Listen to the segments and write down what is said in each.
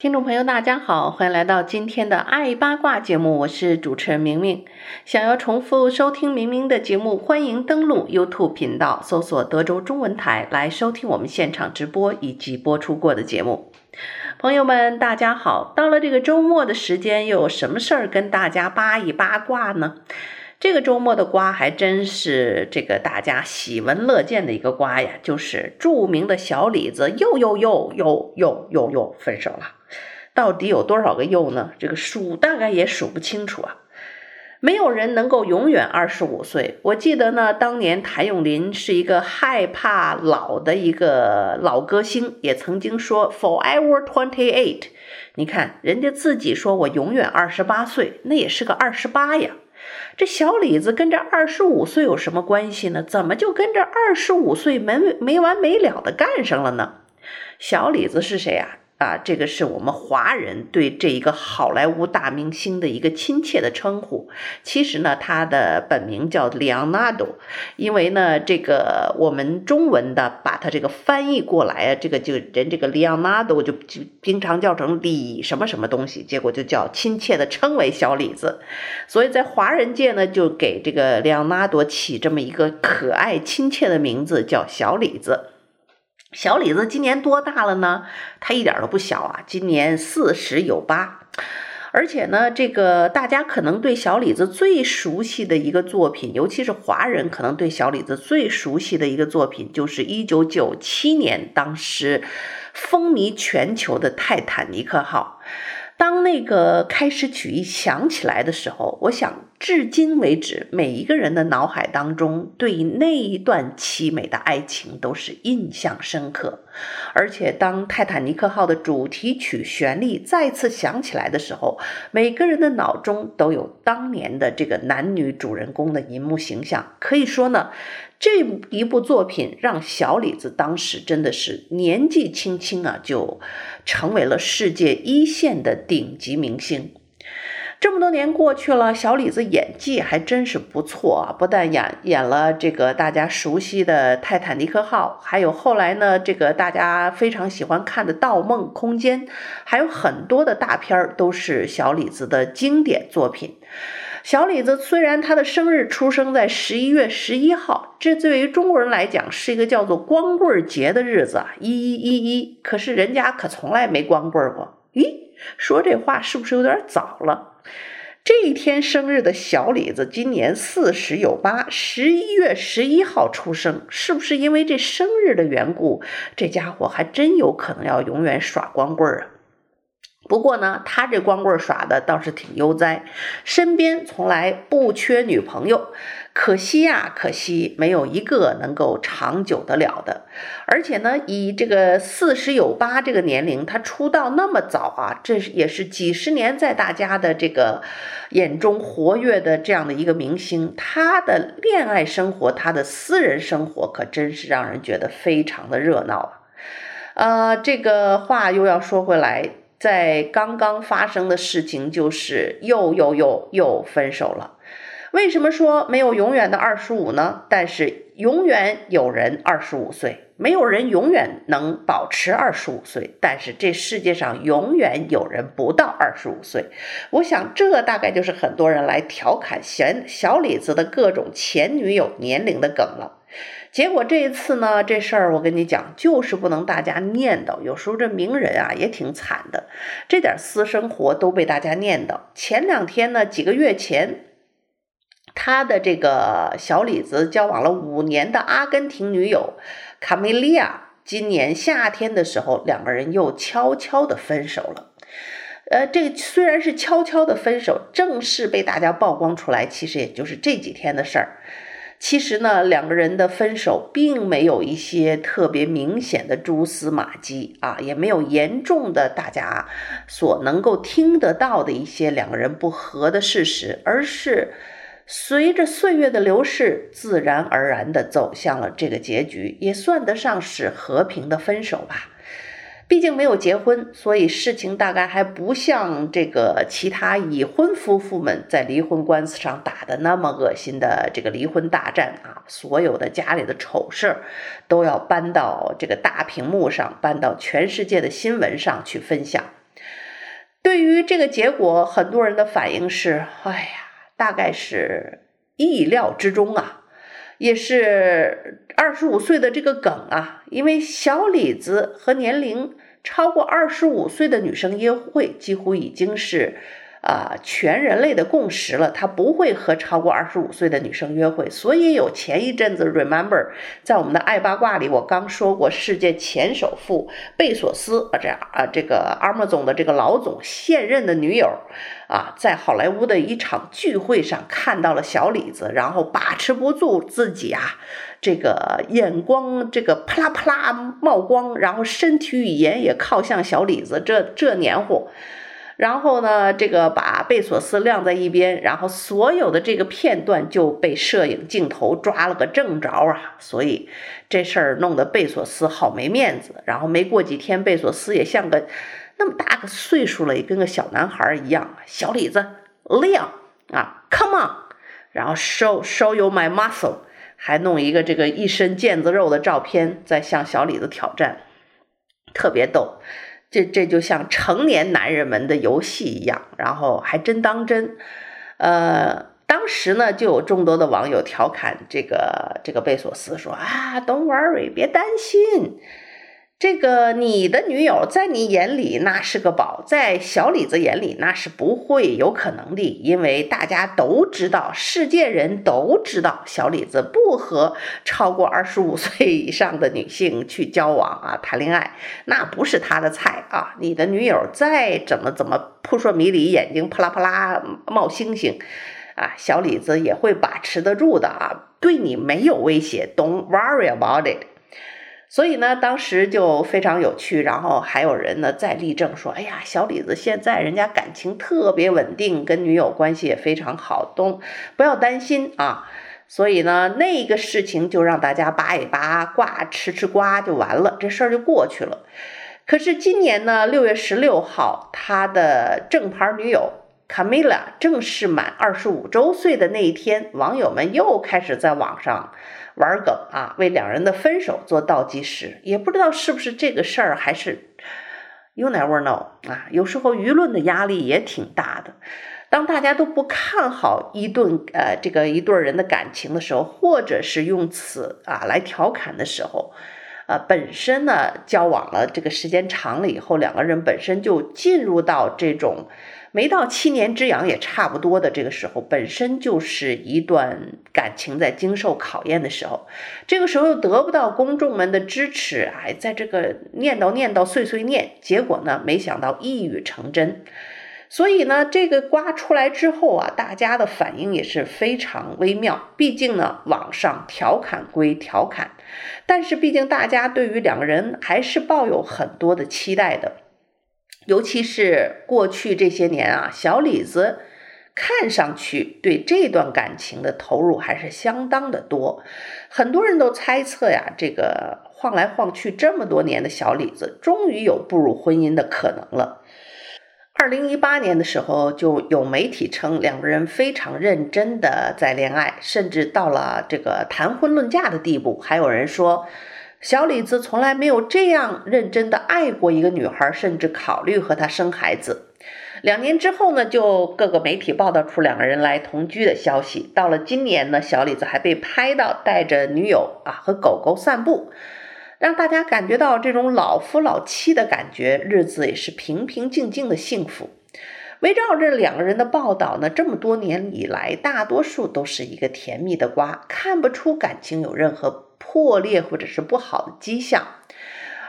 听众朋友，大家好，欢迎来到今天的爱八卦节目，我是主持人明明。想要重复收听明明的节目，欢迎登录 YouTube 频道，搜索德州中文台来收听我们现场直播以及播出过的节目。朋友们，大家好，到了这个周末的时间，又有什么事儿跟大家八一八卦呢？这个周末的瓜还真是这个大家喜闻乐见的一个瓜呀，就是著名的小李子又又又又又又又分手了。到底有多少个又呢？这个数大概也数不清楚啊。没有人能够永远二十五岁。我记得呢，当年谭咏麟是一个害怕老的一个老歌星，也曾经说 “forever twenty eight”。你看，人家自己说我永远二十八岁，那也是个二十八呀。这小李子跟这二十五岁有什么关系呢？怎么就跟这二十五岁没没完没了的干上了呢？小李子是谁啊？啊，这个是我们华人对这一个好莱坞大明星的一个亲切的称呼。其实呢，他的本名叫里昂纳多，因为呢，这个我们中文的把他这个翻译过来啊，这个就人这个里昂纳多就就经常叫成李什么什么东西，结果就叫亲切的称为小李子。所以在华人界呢，就给这个里昂纳多起这么一个可爱亲切的名字，叫小李子。小李子今年多大了呢？他一点都不小啊，今年四十有八。而且呢，这个大家可能对小李子最熟悉的一个作品，尤其是华人，可能对小李子最熟悉的一个作品，就是一九九七年当时风靡全球的《泰坦尼克号》。当那个开始曲一响起来的时候，我想至今为止，每一个人的脑海当中对那一段凄美的爱情都是印象深刻。而且当泰坦尼克号的主题曲旋律再次响起来的时候，每个人的脑中都有当年的这个男女主人公的银幕形象。可以说呢。这一部作品让小李子当时真的是年纪轻轻啊，就成为了世界一线的顶级明星。这么多年过去了，小李子演技还真是不错啊！不但演演了这个大家熟悉的《泰坦尼克号》，还有后来呢，这个大家非常喜欢看的《盗梦空间》，还有很多的大片儿都是小李子的经典作品。小李子虽然他的生日出生在十一月十一号，这对于中国人来讲是一个叫做光棍节的日子啊，一一一一。可是人家可从来没光棍过。咦，说这话是不是有点早了？这一天生日的小李子今年四十有八，十一月十一号出生，是不是因为这生日的缘故，这家伙还真有可能要永远耍光棍儿啊？不过呢，他这光棍耍的倒是挺悠哉，身边从来不缺女朋友。可惜呀，可惜没有一个能够长久得了的。而且呢，以这个四十有八这个年龄，他出道那么早啊，这也是几十年在大家的这个眼中活跃的这样的一个明星。他的恋爱生活，他的私人生活，可真是让人觉得非常的热闹啊。呃，这个话又要说回来。在刚刚发生的事情就是又又又又分手了。为什么说没有永远的二十五呢？但是永远有人二十五岁，没有人永远能保持二十五岁。但是这世界上永远有人不到二十五岁。我想这大概就是很多人来调侃小小李子的各种前女友年龄的梗了。结果这一次呢，这事儿我跟你讲，就是不能大家念叨。有时候这名人啊也挺惨的，这点私生活都被大家念叨。前两天呢，几个月前，他的这个小李子交往了五年的阿根廷女友卡梅利亚，今年夏天的时候，两个人又悄悄的分手了。呃，这个虽然是悄悄的分手，正式被大家曝光出来，其实也就是这几天的事儿。其实呢，两个人的分手并没有一些特别明显的蛛丝马迹啊，也没有严重的大家所能够听得到的一些两个人不和的事实，而是随着岁月的流逝，自然而然地走向了这个结局，也算得上是和平的分手吧。毕竟没有结婚，所以事情大概还不像这个其他已婚夫妇们在离婚官司上打的那么恶心的这个离婚大战啊！所有的家里的丑事儿都要搬到这个大屏幕上，搬到全世界的新闻上去分享。对于这个结果，很多人的反应是：哎呀，大概是意料之中啊，也是二十五岁的这个梗啊，因为小李子和年龄。超过二十五岁的女生约会几乎已经是啊、全人类的共识了。他不会和超过二十五岁的女生约会，所以有前一阵子 Remember 在我们的爱八卦里，我刚说过世界前首富贝索斯啊这样啊这个 Amazon 的这个老总现任的女友啊在好莱坞的一场聚会上看到了小李子，然后把持不住自己啊。这个眼光，这个啪啦啪啦冒光，然后身体语言也靠向小李子，这这黏糊，然后呢，这个把贝索斯晾在一边，然后所有的这个片段就被摄影镜头抓了个正着啊，所以这事儿弄得贝索斯好没面子。然后没过几天，贝索斯也像个那么大个岁数了，也跟个小男孩一样，小李子亮啊，Come on，然后 show show you my muscle。还弄一个这个一身腱子肉的照片，在向小李子挑战，特别逗。这这就像成年男人们的游戏一样，然后还真当真。呃，当时呢，就有众多的网友调侃这个这个贝索斯说啊，Don't worry，别担心。这个你的女友在你眼里那是个宝，在小李子眼里那是不会有可能的，因为大家都知道，世界人都知道，小李子不和超过二十五岁以上的女性去交往啊，谈恋爱，那不是他的菜啊。你的女友再怎么怎么扑朔迷离，眼睛啪啦啪啦冒星星，啊，小李子也会把持得住的啊，对你没有威胁，Don't worry about it。所以呢，当时就非常有趣，然后还有人呢在力证说：“哎呀，小李子现在人家感情特别稳定，跟女友关系也非常好，都不要担心啊。”所以呢，那个事情就让大家扒一扒瓜，吃吃瓜就完了，这事儿就过去了。可是今年呢，六月十六号，他的正牌女友 Camila 正式满二十五周岁的那一天，网友们又开始在网上。玩梗啊，为两人的分手做倒计时，也不知道是不是这个事儿，还是 you never know 啊。有时候舆论的压力也挺大的。当大家都不看好一顿呃这个一对人的感情的时候，或者是用此啊来调侃的时候，呃，本身呢交往了这个时间长了以后，两个人本身就进入到这种。没到七年之痒也差不多的这个时候，本身就是一段感情在经受考验的时候。这个时候又得不到公众们的支持，哎，在这个念叨念叨碎碎念，结果呢，没想到一语成真。所以呢，这个瓜出来之后啊，大家的反应也是非常微妙。毕竟呢，网上调侃归调侃，但是毕竟大家对于两个人还是抱有很多的期待的。尤其是过去这些年啊，小李子看上去对这段感情的投入还是相当的多。很多人都猜测呀，这个晃来晃去这么多年的小李子，终于有步入婚姻的可能了。二零一八年的时候，就有媒体称两个人非常认真的在恋爱，甚至到了这个谈婚论嫁的地步。还有人说。小李子从来没有这样认真的爱过一个女孩，甚至考虑和她生孩子。两年之后呢，就各个媒体报道出两个人来同居的消息。到了今年呢，小李子还被拍到带着女友啊和狗狗散步，让大家感觉到这种老夫老妻的感觉，日子也是平平静静的幸福。围绕着两个人的报道呢，这么多年以来，大多数都是一个甜蜜的瓜，看不出感情有任何破裂或者是不好的迹象，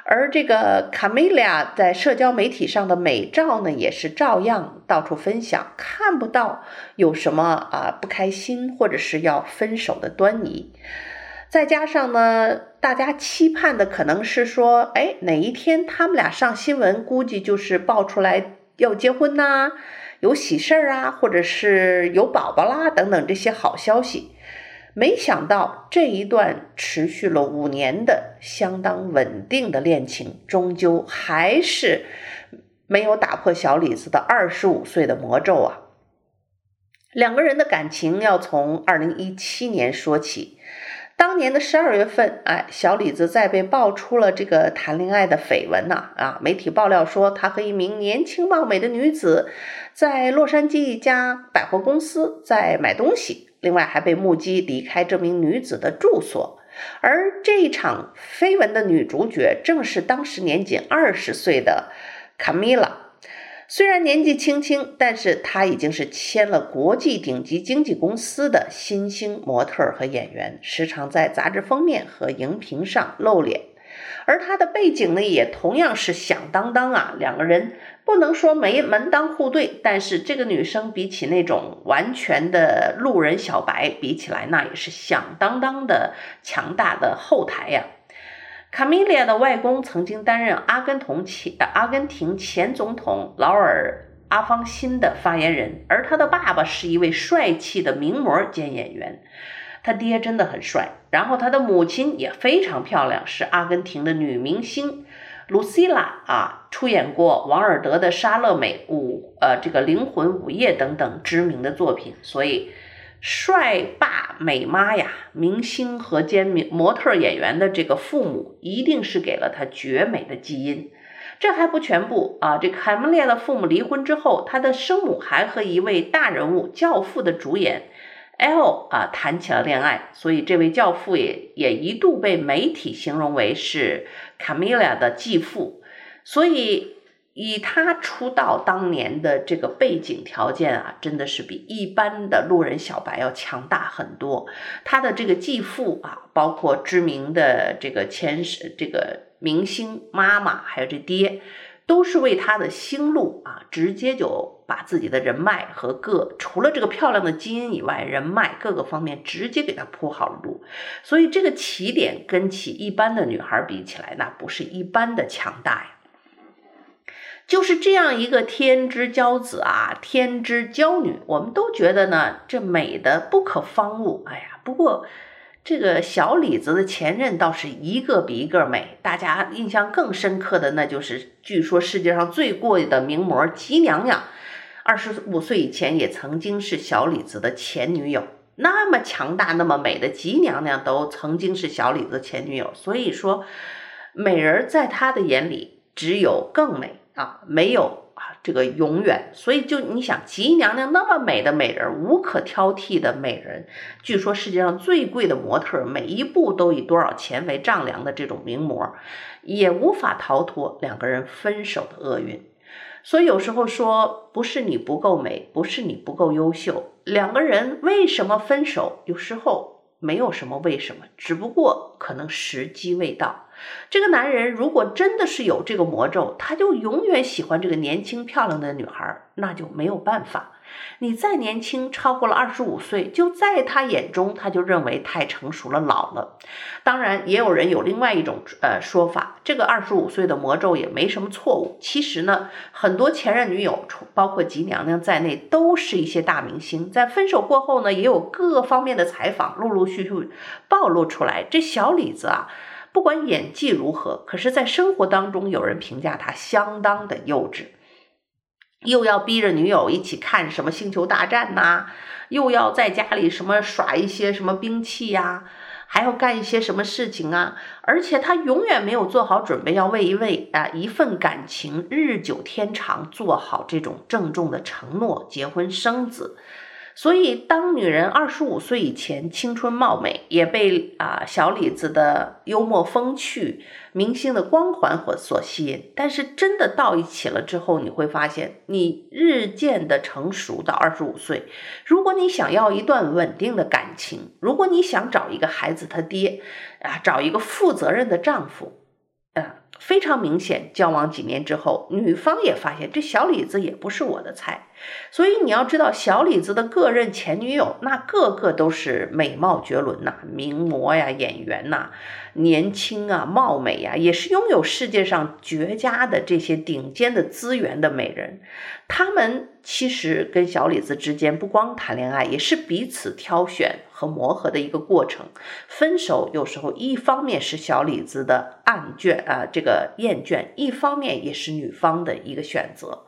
而这个卡米利亚在社交媒体上的美照呢，也是照样到处分享，看不到有什么啊不开心或者是要分手的端倪。再加上呢，大家期盼的可能是说，哎，哪一天他们俩上新闻，估计就是爆出来要结婚呐、有喜事儿啊，或者是有宝宝啦等等这些好消息。没想到这一段持续了五年的相当稳定的恋情，终究还是没有打破小李子的二十五岁的魔咒啊！两个人的感情要从二零一七年说起。当年的十二月份，哎，小李子在被爆出了这个谈恋爱的绯闻呐，啊，媒体爆料说他和一名年轻貌美的女子在洛杉矶一家百货公司在买东西。另外还被目击离开这名女子的住所，而这一场绯闻的女主角正是当时年仅二十岁的卡米拉。虽然年纪轻轻，但是她已经是签了国际顶级经纪公司的新兴模特和演员，时常在杂志封面和荧屏上露脸。而她的背景呢，也同样是响当当啊！两个人不能说没门当户对，但是这个女生比起那种完全的路人小白比起来，那也是响当当的强大的后台呀。卡米利亚的外公曾经担任阿根廷前阿根廷前总统劳尔阿方辛的发言人，而他的爸爸是一位帅气的名模兼演员。他爹真的很帅，然后他的母亲也非常漂亮，是阿根廷的女明星卢西拉啊，出演过王尔德的《莎乐美舞》呃，这个《灵魂舞夜》等等知名的作品。所以，帅爸美妈呀，明星和兼模特演员的这个父母，一定是给了他绝美的基因。这还不全部啊，这卡米利亚的父母离婚之后，他的生母还和一位大人物《教父》的主演。L 啊，谈起了恋爱，所以这位教父也也一度被媒体形容为是卡米拉的继父。所以以他出道当年的这个背景条件啊，真的是比一般的路人小白要强大很多。他的这个继父啊，包括知名的这个前这个明星妈妈，还有这爹。都是为他的星路啊，直接就把自己的人脉和各除了这个漂亮的基因以外，人脉各个方面直接给他铺好了路，所以这个起点跟起一般的女孩比起来，那不是一般的强大呀。就是这样一个天之骄子啊，天之骄女，我们都觉得呢，这美的不可方物。哎呀，不过。这个小李子的前任倒是一个比一个美，大家印象更深刻的那就是，据说世界上最贵的名模吉娘娘，二十五岁以前也曾经是小李子的前女友。那么强大、那么美的吉娘娘都曾经是小李子前女友，所以说，美人在他的眼里只有更美啊，没有啊。这个永远，所以就你想，吉娘娘那么美的美人，无可挑剔的美人，据说世界上最贵的模特，每一步都以多少钱为丈量的这种名模，也无法逃脱两个人分手的厄运。所以有时候说，不是你不够美，不是你不够优秀，两个人为什么分手？有时候没有什么为什么，只不过可能时机未到。这个男人如果真的是有这个魔咒，他就永远喜欢这个年轻漂亮的女孩，那就没有办法。你再年轻，超过了二十五岁，就在他眼中，他就认为太成熟了，老了。当然，也有人有另外一种呃说法，这个二十五岁的魔咒也没什么错误。其实呢，很多前任女友，包括吉娘娘在内，都是一些大明星。在分手过后呢，也有各方面的采访陆陆续续暴露出来。这小李子啊。不管演技如何，可是，在生活当中，有人评价他相当的幼稚，又要逼着女友一起看什么《星球大战》呐，又要在家里什么耍一些什么兵器呀，还要干一些什么事情啊，而且他永远没有做好准备，要为一位啊一份感情日久天长做好这种郑重的承诺，结婚生子。所以，当女人二十五岁以前青春貌美，也被啊小李子的幽默风趣、明星的光环所所吸引。但是，真的到一起了之后，你会发现，你日渐的成熟到二十五岁。如果你想要一段稳定的感情，如果你想找一个孩子他爹啊，找一个负责任的丈夫，非常明显，交往几年之后，女方也发现这小李子也不是我的菜。所以你要知道，小李子的各任前女友，那个个都是美貌绝伦呐、名模呀、演员呐、年轻啊、貌美呀、也是拥有世界上绝佳的这些顶尖的资源的美人。他们其实跟小李子之间不光谈恋爱，也是彼此挑选和磨合的一个过程。分手有时候一方面是小李子的厌倦啊，这个厌倦，一方面也是女方的一个选择。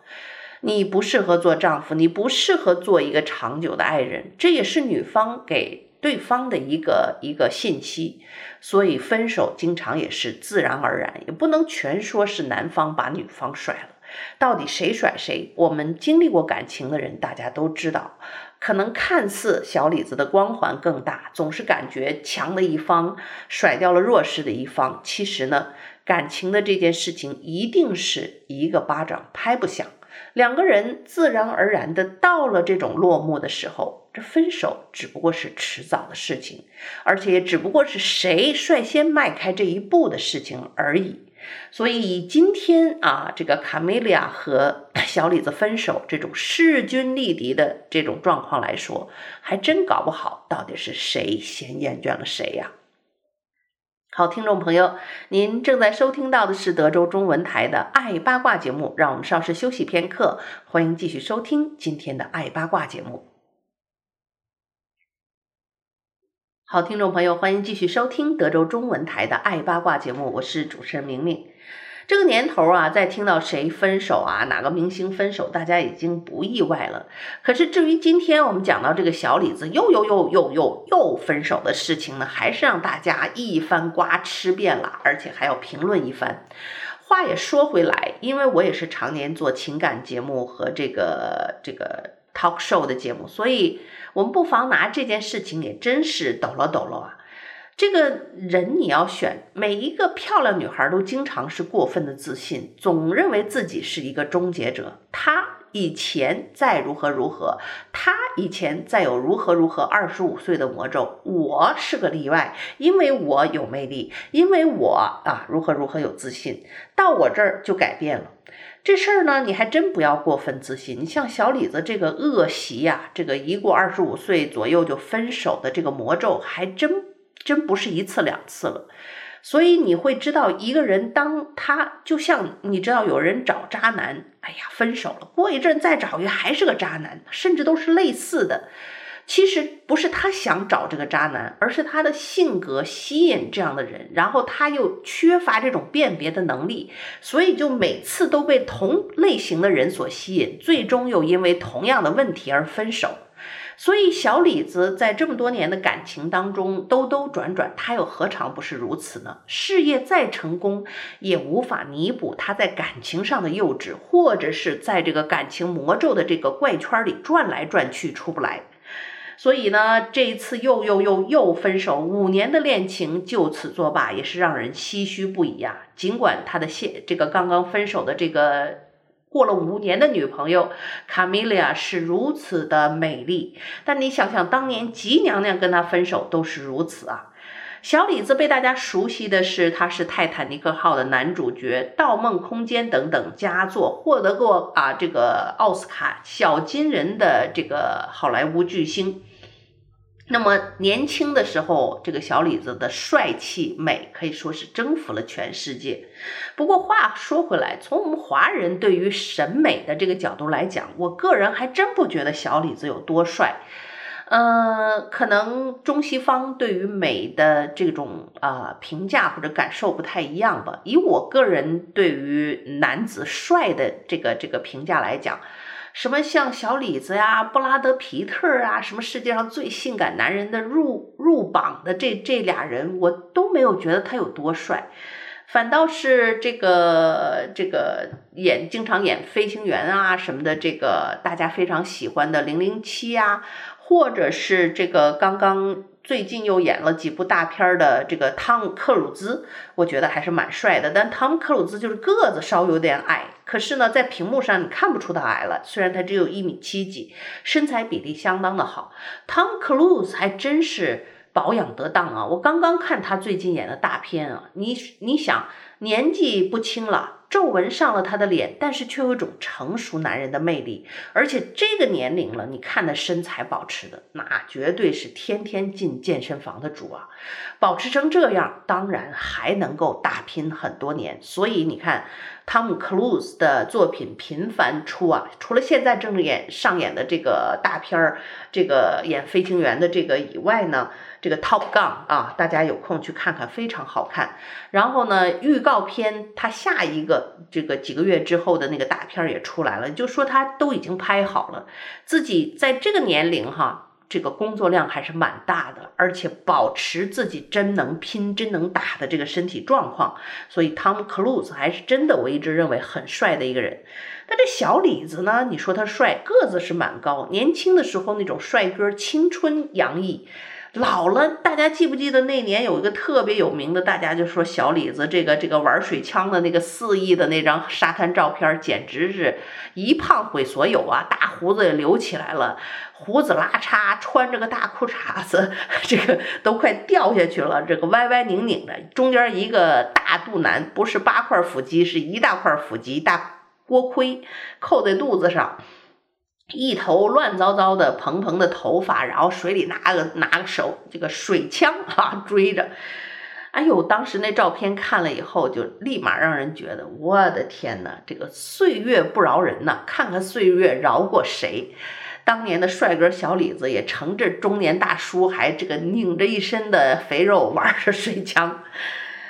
你不适合做丈夫，你不适合做一个长久的爱人，这也是女方给对方的一个一个信息。所以分手经常也是自然而然，也不能全说是男方把女方甩了。到底谁甩谁？我们经历过感情的人，大家都知道，可能看似小李子的光环更大，总是感觉强的一方甩掉了弱势的一方。其实呢，感情的这件事情一定是一个巴掌拍不响，两个人自然而然的到了这种落幕的时候，这分手只不过是迟早的事情，而且也只不过是谁率先迈开这一步的事情而已。所以今天啊，这个卡梅利亚和 小李子分手这种势均力敌的这种状况来说，还真搞不好到底是谁先厌倦了谁呀？好，听众朋友，您正在收听到的是德州中文台的爱八卦节目，让我们稍事休息片刻，欢迎继续收听今天的爱八卦节目。好，听众朋友，欢迎继续收听德州中文台的《爱八卦》节目，我是主持人明明。这个年头啊，在听到谁分手啊，哪个明星分手，大家已经不意外了。可是至于今天我们讲到这个小李子又又又又又又分手的事情呢，还是让大家一番瓜吃遍了，而且还要评论一番。话也说回来，因为我也是常年做情感节目和这个这个 talk show 的节目，所以。我们不妨拿这件事情也真是抖了抖了啊！这个人你要选，每一个漂亮女孩都经常是过分的自信，总认为自己是一个终结者。她以前再如何如何，她以前再有如何如何，二十五岁的魔咒，我是个例外，因为我有魅力，因为我啊如何如何有自信，到我这儿就改变了。这事儿呢，你还真不要过分自信。你像小李子这个恶习呀，这个一过二十五岁左右就分手的这个魔咒，还真真不是一次两次了。所以你会知道，一个人当他就像你知道，有人找渣男，哎呀，分手了，过一阵再找一个还是个渣男，甚至都是类似的。其实不是他想找这个渣男，而是他的性格吸引这样的人，然后他又缺乏这种辨别的能力，所以就每次都被同类型的人所吸引，最终又因为同样的问题而分手。所以小李子在这么多年的感情当中兜兜转转，他又何尝不是如此呢？事业再成功，也无法弥补他在感情上的幼稚，或者是在这个感情魔咒的这个怪圈里转来转去出不来。所以呢，这一次又又又又分手，五年的恋情就此作罢，也是让人唏嘘不已啊。尽管他的现这个刚刚分手的这个过了五年的女朋友卡米利亚是如此的美丽，但你想想，当年吉娘娘跟他分手都是如此啊。小李子被大家熟悉的是，他是《泰坦尼克号》的男主角，《盗梦空间》等等佳作，获得过啊这个奥斯卡小金人的这个好莱坞巨星。那么年轻的时候，这个小李子的帅气美可以说是征服了全世界。不过话说回来，从我们华人对于审美的这个角度来讲，我个人还真不觉得小李子有多帅。呃，可能中西方对于美的这种啊、呃、评价或者感受不太一样吧。以我个人对于男子帅的这个这个评价来讲，什么像小李子呀、布拉德皮特啊，什么世界上最性感男人的入入榜的这这俩人，我都没有觉得他有多帅。反倒是这个这个演经常演飞行员啊什么的，这个大家非常喜欢的零零七啊。或者是这个刚刚最近又演了几部大片的这个汤姆克鲁兹，我觉得还是蛮帅的。但汤姆克鲁兹就是个子稍有点矮，可是呢，在屏幕上你看不出他矮了，虽然他只有一米七几，身材比例相当的好。汤姆克鲁兹还真是保养得当啊！我刚刚看他最近演的大片啊，你你想。年纪不轻了。皱纹上了他的脸，但是却有一种成熟男人的魅力，而且这个年龄了，你看他身材保持的，那绝对是天天进健身房的主啊！保持成这样，当然还能够打拼很多年。所以你看，汤姆·克鲁斯的作品频繁出啊，除了现在正演上演的这个大片儿，这个演飞行员的这个以外呢。这个 Top Gun 啊，大家有空去看看，非常好看。然后呢，预告片他下一个这个几个月之后的那个大片儿也出来了，就说他都已经拍好了，自己在这个年龄哈，这个工作量还是蛮大的，而且保持自己真能拼、真能打的这个身体状况。所以汤姆·克鲁斯还是真的，我一直认为很帅的一个人。那这小李子呢？你说他帅，个子是蛮高，年轻的时候那种帅哥，青春洋溢。老了，大家记不记得那年有一个特别有名的，大家就说小李子这个这个玩水枪的那个肆意的那张沙滩照片，简直是一胖毁所有啊！大胡子也留起来了，胡子拉碴，穿着个大裤衩子，这个都快掉下去了，这个歪歪拧拧的，中间一个大肚腩，不是八块腹肌，是一大块腹肌，大锅盔扣在肚子上。一头乱糟糟的蓬蓬的头发，然后水里拿个拿个手这个水枪啊追着，哎呦，当时那照片看了以后，就立马让人觉得我的天呐，这个岁月不饶人呐！看看岁月饶过谁？当年的帅哥小李子也成这中年大叔，还这个拧着一身的肥肉玩着水枪，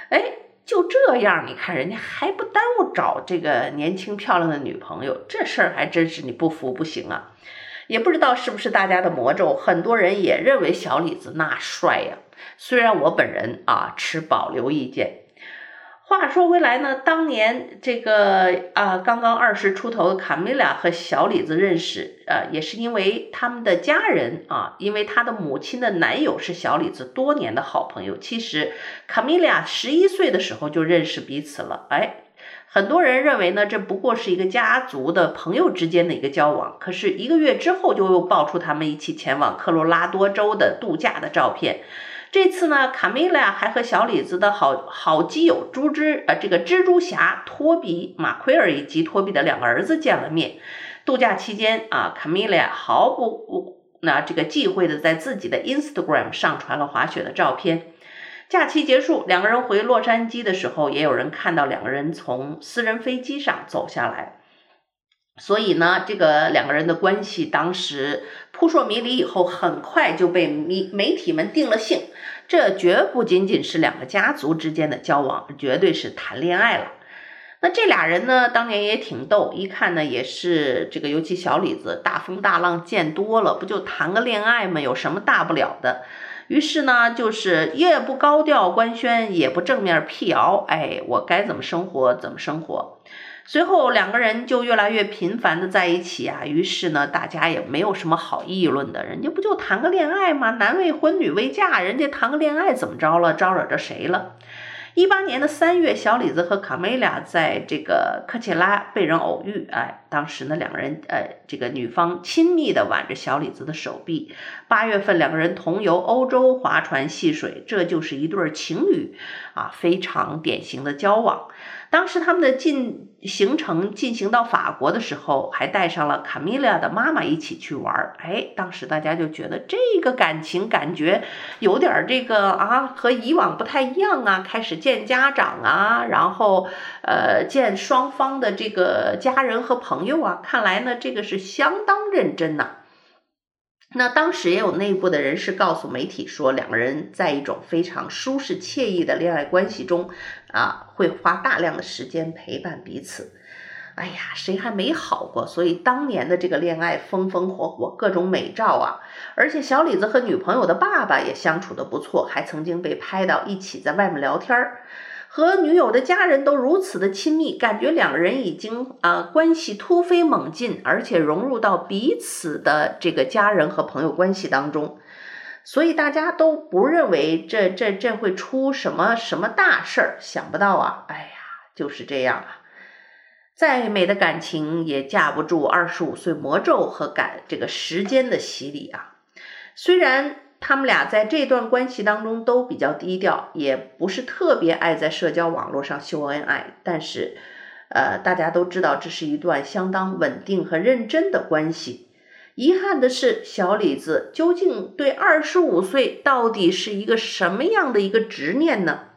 哎。就这样，你看人家还不耽误找这个年轻漂亮的女朋友，这事儿还真是你不服不行啊！也不知道是不是大家的魔咒，很多人也认为小李子那帅呀。虽然我本人啊持保留意见。话说回来呢，当年这个啊刚刚二十出头的卡米拉和小李子认识，呃，也是因为他们的家人啊，因为他的母亲的男友是小李子多年的好朋友。其实卡米拉十一岁的时候就认识彼此了，哎，很多人认为呢，这不过是一个家族的朋友之间的一个交往。可是一个月之后，就又爆出他们一起前往科罗拉多州的度假的照片。这次呢，卡米拉还和小李子的好好基友猪之呃，这个蜘蛛侠托比马奎尔以及托比的两个儿子见了面。度假期间啊，卡米拉毫不那这个忌讳的在自己的 Instagram 上传了滑雪的照片。假期结束，两个人回洛杉矶的时候，也有人看到两个人从私人飞机上走下来。所以呢，这个两个人的关系当时扑朔迷离，以后很快就被媒媒体们定了性。这绝不仅仅是两个家族之间的交往，绝对是谈恋爱了。那这俩人呢，当年也挺逗，一看呢也是这个，尤其小李子大风大浪见多了，不就谈个恋爱吗？有什么大不了的？于是呢，就是也不高调官宣，也不正面辟谣，哎，我该怎么生活怎么生活。随后两个人就越来越频繁的在一起啊，于是呢，大家也没有什么好议论的，人家不就谈个恋爱吗？男未婚女未嫁，人家谈个恋爱怎么着了？招惹着谁了？一八年的三月，小李子和卡梅拉在这个科切拉被人偶遇，哎，当时呢，两个人，呃，这个女方亲密的挽着小李子的手臂。八月份，两个人同游欧洲，划船戏水，这就是一对情侣啊，非常典型的交往。当时他们的进行程进行到法国的时候，还带上了卡米拉的妈妈一起去玩。哎，当时大家就觉得这个感情感觉有点这个啊，和以往不太一样啊。开始见家长啊，然后呃见双方的这个家人和朋友啊，看来呢这个是相当认真呐。那当时也有内部的人士告诉媒体说，两个人在一种非常舒适惬意的恋爱关系中，啊，会花大量的时间陪伴彼此。哎呀，谁还没好过？所以当年的这个恋爱风风火火，各种美照啊。而且小李子和女朋友的爸爸也相处的不错，还曾经被拍到一起在外面聊天儿。和女友的家人都如此的亲密，感觉两人已经啊关系突飞猛进，而且融入到彼此的这个家人和朋友关系当中，所以大家都不认为这这这会出什么什么大事儿。想不到啊，哎呀，就是这样啊，再美的感情也架不住二十五岁魔咒和感这个时间的洗礼啊。虽然。他们俩在这段关系当中都比较低调，也不是特别爱在社交网络上秀恩爱。但是，呃，大家都知道这是一段相当稳定和认真的关系。遗憾的是，小李子究竟对二十五岁到底是一个什么样的一个执念呢？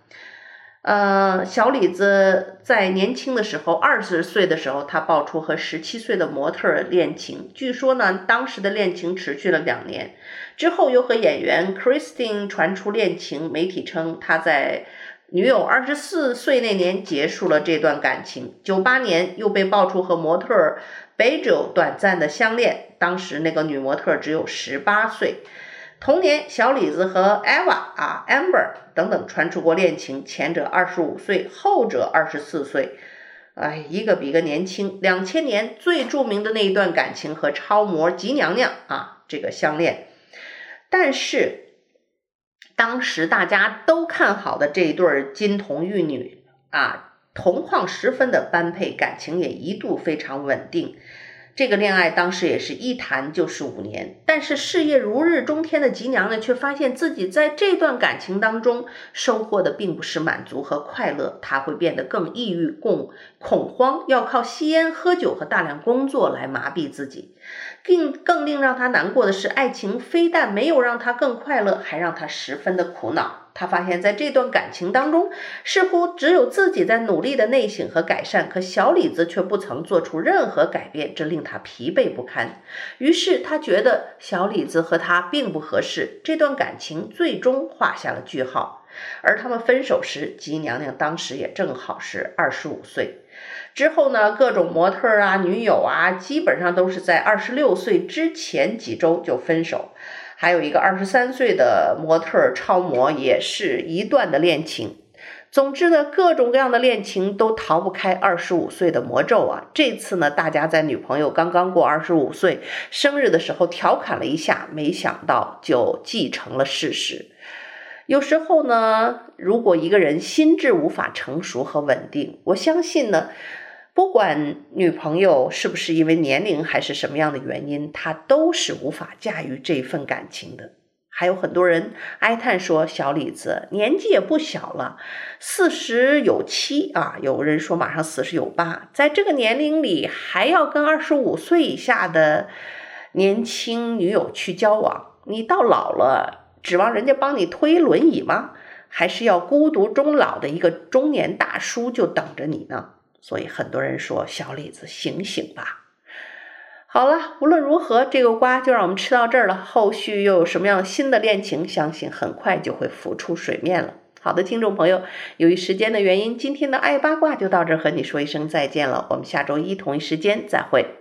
呃，小李子在年轻的时候，二十岁的时候，他爆出和十七岁的模特恋情。据说呢，当时的恋情持续了两年，之后又和演员 Christine 传出恋情。媒体称他在女友二十四岁那年结束了这段感情。九八年又被爆出和模特 b e j o 短暂的相恋，当时那个女模特只有十八岁。同年，小李子和 Eva 啊，Amber 等等传出过恋情，前者二十五岁，后者二十四岁，哎，一个比一个年轻。两千年最著名的那一段感情和超模吉娘娘啊，这个相恋，但是当时大家都看好的这一对金童玉女啊，同框十分的般配，感情也一度非常稳定。这个恋爱当时也是一谈就是五年，但是事业如日中天的吉娘呢却发现自己在这段感情当中收获的并不是满足和快乐，她会变得更抑郁、更恐慌，要靠吸烟、喝酒和大量工作来麻痹自己。更更令让她难过的是，爱情非但没有让她更快乐，还让她十分的苦恼。他发现，在这段感情当中，似乎只有自己在努力的内省和改善，可小李子却不曾做出任何改变，这令他疲惫不堪。于是，他觉得小李子和他并不合适，这段感情最终画下了句号。而他们分手时，吉娘娘当时也正好是二十五岁。之后呢，各种模特啊、女友啊，基本上都是在二十六岁之前几周就分手。还有一个二十三岁的模特超模，也是一段的恋情。总之呢，各种各样的恋情都逃不开二十五岁的魔咒啊！这次呢，大家在女朋友刚刚过二十五岁生日的时候调侃了一下，没想到就既成了事实。有时候呢，如果一个人心智无法成熟和稳定，我相信呢。不管女朋友是不是因为年龄还是什么样的原因，他都是无法驾驭这份感情的。还有很多人哀叹说：“小李子年纪也不小了，四十有七啊，有人说马上四十有八，在这个年龄里还要跟二十五岁以下的年轻女友去交往，你到老了指望人家帮你推轮椅吗？还是要孤独终老的一个中年大叔就等着你呢？”所以很多人说，小李子醒醒吧。好了，无论如何，这个瓜就让我们吃到这儿了。后续又有什么样新的恋情，相信很快就会浮出水面了。好的，听众朋友，由于时间的原因，今天的爱八卦就到这儿，和你说一声再见了。我们下周一同一时间再会。